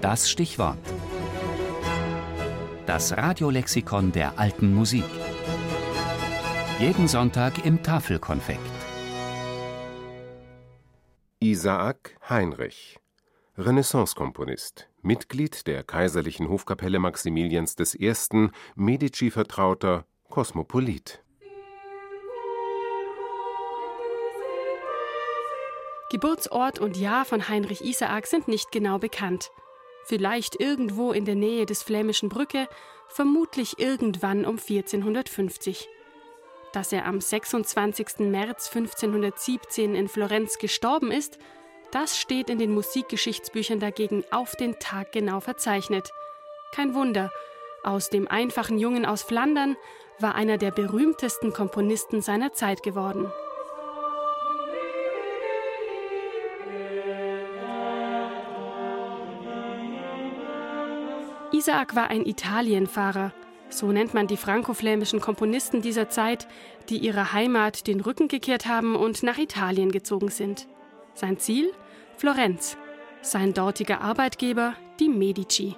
Das Stichwort. Das Radiolexikon der alten Musik. Jeden Sonntag im Tafelkonfekt. Isaak Heinrich, Renaissance-Komponist, Mitglied der Kaiserlichen Hofkapelle Maximilians I., Medici-Vertrauter, Kosmopolit. Geburtsort und Jahr von Heinrich Isaak sind nicht genau bekannt. Vielleicht irgendwo in der Nähe des flämischen Brücke, vermutlich irgendwann um 1450. Dass er am 26. März 1517 in Florenz gestorben ist, das steht in den Musikgeschichtsbüchern dagegen auf den Tag genau verzeichnet. Kein Wunder, aus dem einfachen Jungen aus Flandern war einer der berühmtesten Komponisten seiner Zeit geworden. Isaac war ein Italienfahrer. So nennt man die franco-flämischen Komponisten dieser Zeit, die ihrer Heimat den Rücken gekehrt haben und nach Italien gezogen sind. Sein Ziel? Florenz. Sein dortiger Arbeitgeber? Die Medici.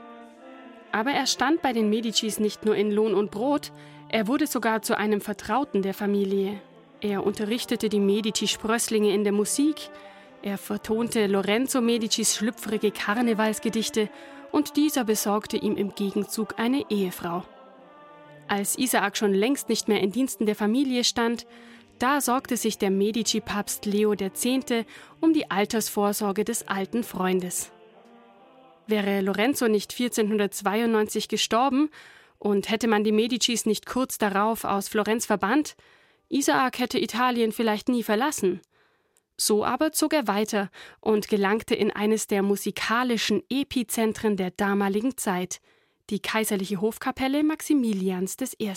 Aber er stand bei den Medicis nicht nur in Lohn und Brot, er wurde sogar zu einem Vertrauten der Familie. Er unterrichtete die Medici-Sprösslinge in der Musik, er vertonte Lorenzo Medicis schlüpfrige Karnevalsgedichte und dieser besorgte ihm im Gegenzug eine Ehefrau. Als Isaak schon längst nicht mehr in Diensten der Familie stand, da sorgte sich der Medici-Papst Leo X. um die Altersvorsorge des alten Freundes. Wäre Lorenzo nicht 1492 gestorben und hätte man die Medicis nicht kurz darauf aus Florenz verbannt, Isaak hätte Italien vielleicht nie verlassen. So aber zog er weiter und gelangte in eines der musikalischen Epizentren der damaligen Zeit, die kaiserliche Hofkapelle Maximilians I.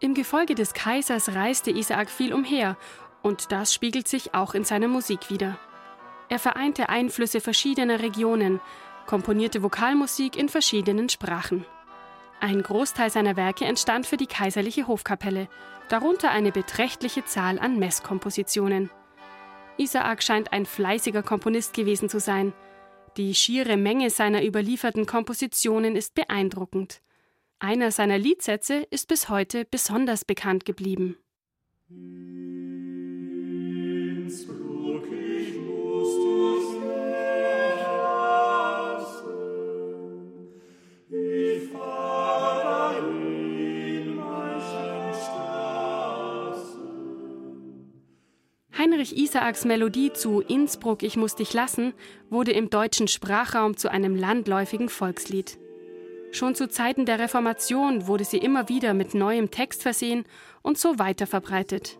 Im Gefolge des Kaisers reiste Isaak viel umher, und das spiegelt sich auch in seiner Musik wider. Er vereinte Einflüsse verschiedener Regionen, komponierte Vokalmusik in verschiedenen Sprachen. Ein Großteil seiner Werke entstand für die kaiserliche Hofkapelle, darunter eine beträchtliche Zahl an Messkompositionen. Isaak scheint ein fleißiger Komponist gewesen zu sein. Die schiere Menge seiner überlieferten Kompositionen ist beeindruckend. Einer seiner Liedsätze ist bis heute besonders bekannt geblieben. Heinrich Isaaks Melodie zu Innsbruck, ich muss dich lassen wurde im deutschen Sprachraum zu einem landläufigen Volkslied. Schon zu Zeiten der Reformation wurde sie immer wieder mit neuem Text versehen und so weiter verbreitet.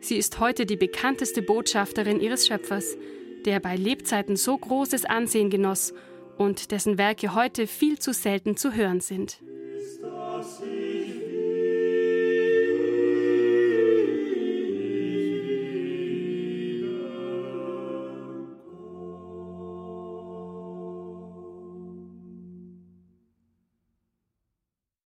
Sie ist heute die bekannteste Botschafterin ihres Schöpfers, der bei Lebzeiten so großes Ansehen genoss und dessen Werke heute viel zu selten zu hören sind.